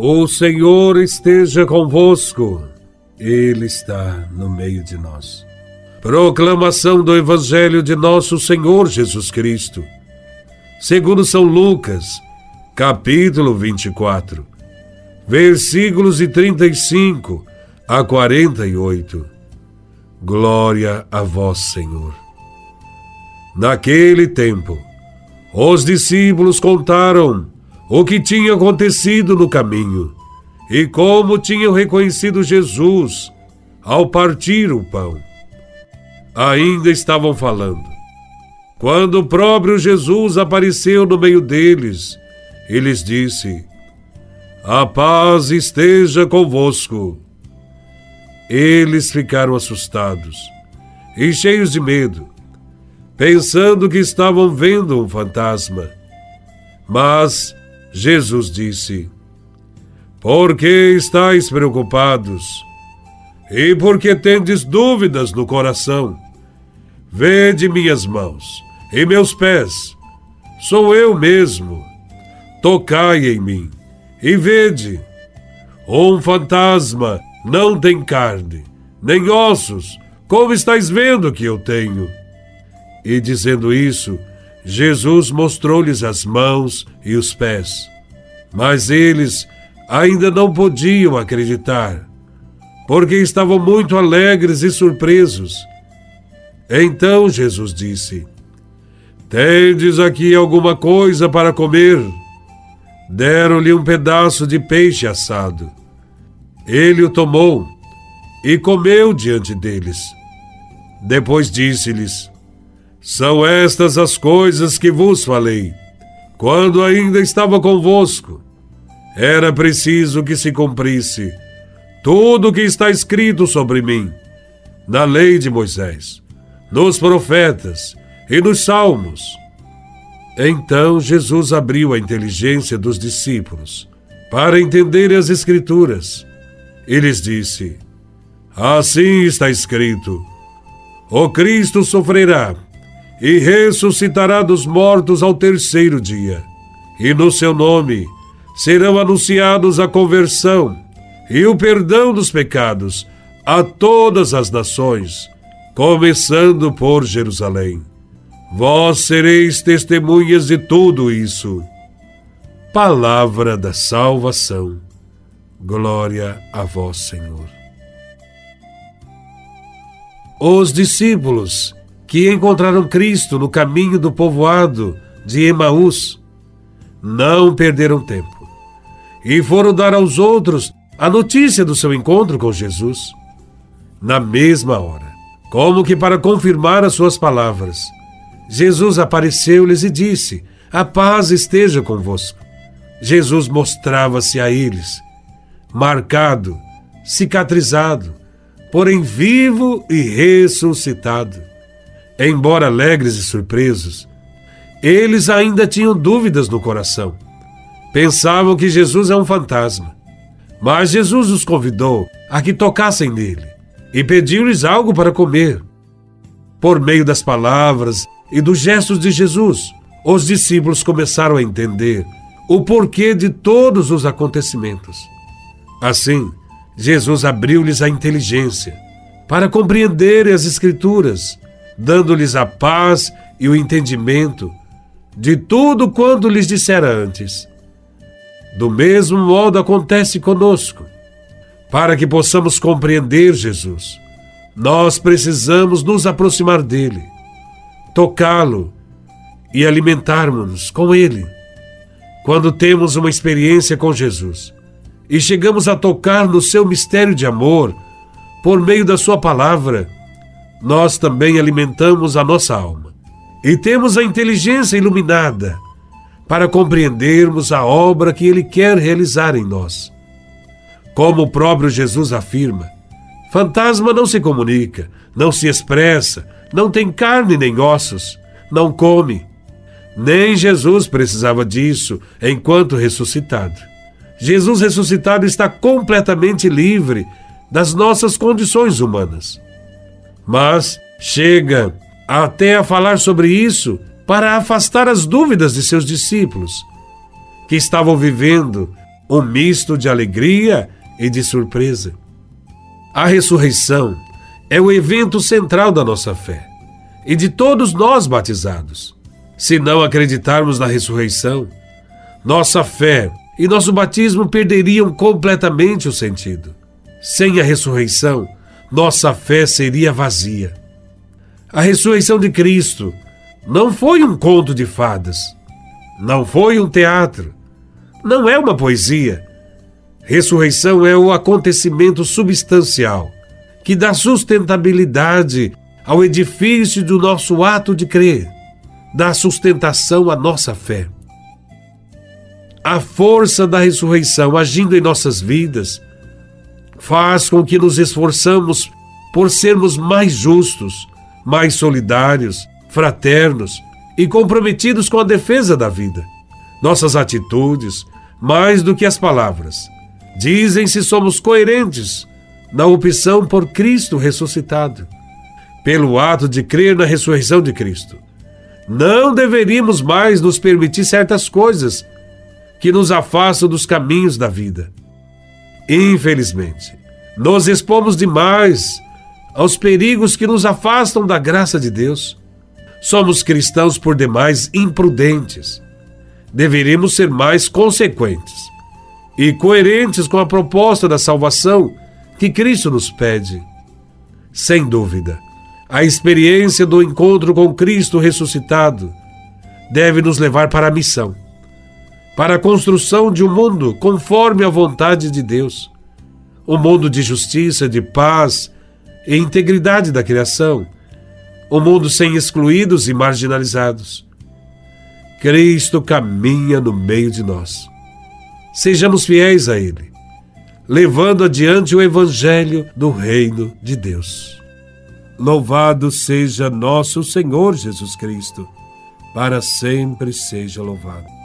O Senhor esteja convosco, Ele está no meio de nós. Proclamação do Evangelho de Nosso Senhor Jesus Cristo, segundo São Lucas, capítulo 24, versículos de 35 a 48. Glória a Vós, Senhor. Naquele tempo, os discípulos contaram o que tinha acontecido no caminho e como tinham reconhecido Jesus ao partir o pão. Ainda estavam falando. Quando o próprio Jesus apareceu no meio deles, e lhes disse: A paz esteja convosco. Eles ficaram assustados e cheios de medo, pensando que estavam vendo um fantasma. Mas Jesus disse: Por que estáis preocupados? E por que tendes dúvidas no coração? Vede minhas mãos e meus pés, sou eu mesmo. Tocai em mim e vede. Um fantasma não tem carne, nem ossos, como estáis vendo que eu tenho. E dizendo isso, Jesus mostrou-lhes as mãos e os pés. Mas eles ainda não podiam acreditar, porque estavam muito alegres e surpresos. Então Jesus disse: Tendes aqui alguma coisa para comer? Deram-lhe um pedaço de peixe assado. Ele o tomou e comeu diante deles. Depois disse-lhes: são estas as coisas que vos falei, quando ainda estava convosco. Era preciso que se cumprisse tudo o que está escrito sobre mim, na lei de Moisés, nos profetas e nos salmos. Então Jesus abriu a inteligência dos discípulos para entenderem as Escrituras. E lhes disse: Assim está escrito: O Cristo sofrerá e ressuscitará dos mortos ao terceiro dia. E no seu nome serão anunciados a conversão e o perdão dos pecados a todas as nações, começando por Jerusalém. Vós sereis testemunhas de tudo isso. Palavra da salvação. Glória a vós, Senhor. Os discípulos que encontraram Cristo no caminho do povoado de Emaús, não perderam tempo e foram dar aos outros a notícia do seu encontro com Jesus. Na mesma hora, como que para confirmar as suas palavras, Jesus apareceu-lhes e disse: A paz esteja convosco. Jesus mostrava-se a eles, marcado, cicatrizado, porém vivo e ressuscitado. Embora alegres e surpresos, eles ainda tinham dúvidas no coração. Pensavam que Jesus é um fantasma. Mas Jesus os convidou a que tocassem nele e pediu-lhes algo para comer. Por meio das palavras e dos gestos de Jesus, os discípulos começaram a entender o porquê de todos os acontecimentos. Assim, Jesus abriu-lhes a inteligência para compreenderem as Escrituras dando-lhes a paz e o entendimento de tudo quanto lhes dissera antes. Do mesmo modo acontece conosco. Para que possamos compreender Jesus, nós precisamos nos aproximar dele, tocá-lo e alimentarmos-nos com ele. Quando temos uma experiência com Jesus e chegamos a tocar no seu mistério de amor por meio da sua palavra, nós também alimentamos a nossa alma e temos a inteligência iluminada para compreendermos a obra que Ele quer realizar em nós. Como o próprio Jesus afirma, fantasma não se comunica, não se expressa, não tem carne nem ossos, não come. Nem Jesus precisava disso enquanto ressuscitado. Jesus ressuscitado está completamente livre das nossas condições humanas mas chega até a falar sobre isso para afastar as dúvidas de seus discípulos, que estavam vivendo um misto de alegria e de surpresa. A ressurreição é o evento central da nossa fé e de todos nós batizados. Se não acreditarmos na ressurreição, nossa fé e nosso batismo perderiam completamente o sentido. Sem a ressurreição, nossa fé seria vazia. A ressurreição de Cristo não foi um conto de fadas, não foi um teatro, não é uma poesia. Ressurreição é o acontecimento substancial que dá sustentabilidade ao edifício do nosso ato de crer, dá sustentação à nossa fé. A força da ressurreição agindo em nossas vidas faz com que nos esforçamos por sermos mais justos, mais solidários, fraternos e comprometidos com a defesa da vida. Nossas atitudes, mais do que as palavras, dizem se somos coerentes na opção por Cristo ressuscitado, pelo ato de crer na ressurreição de Cristo. Não deveríamos mais nos permitir certas coisas que nos afastam dos caminhos da vida. Infelizmente, nos expomos demais aos perigos que nos afastam da graça de Deus. Somos cristãos por demais imprudentes. Deveríamos ser mais consequentes e coerentes com a proposta da salvação que Cristo nos pede. Sem dúvida, a experiência do encontro com Cristo ressuscitado deve nos levar para a missão para a construção de um mundo conforme a vontade de Deus. Um mundo de justiça, de paz e integridade da criação. Um mundo sem excluídos e marginalizados. Cristo caminha no meio de nós. Sejamos fiéis a Ele, levando adiante o Evangelho do Reino de Deus. Louvado seja nosso Senhor Jesus Cristo, para sempre seja louvado.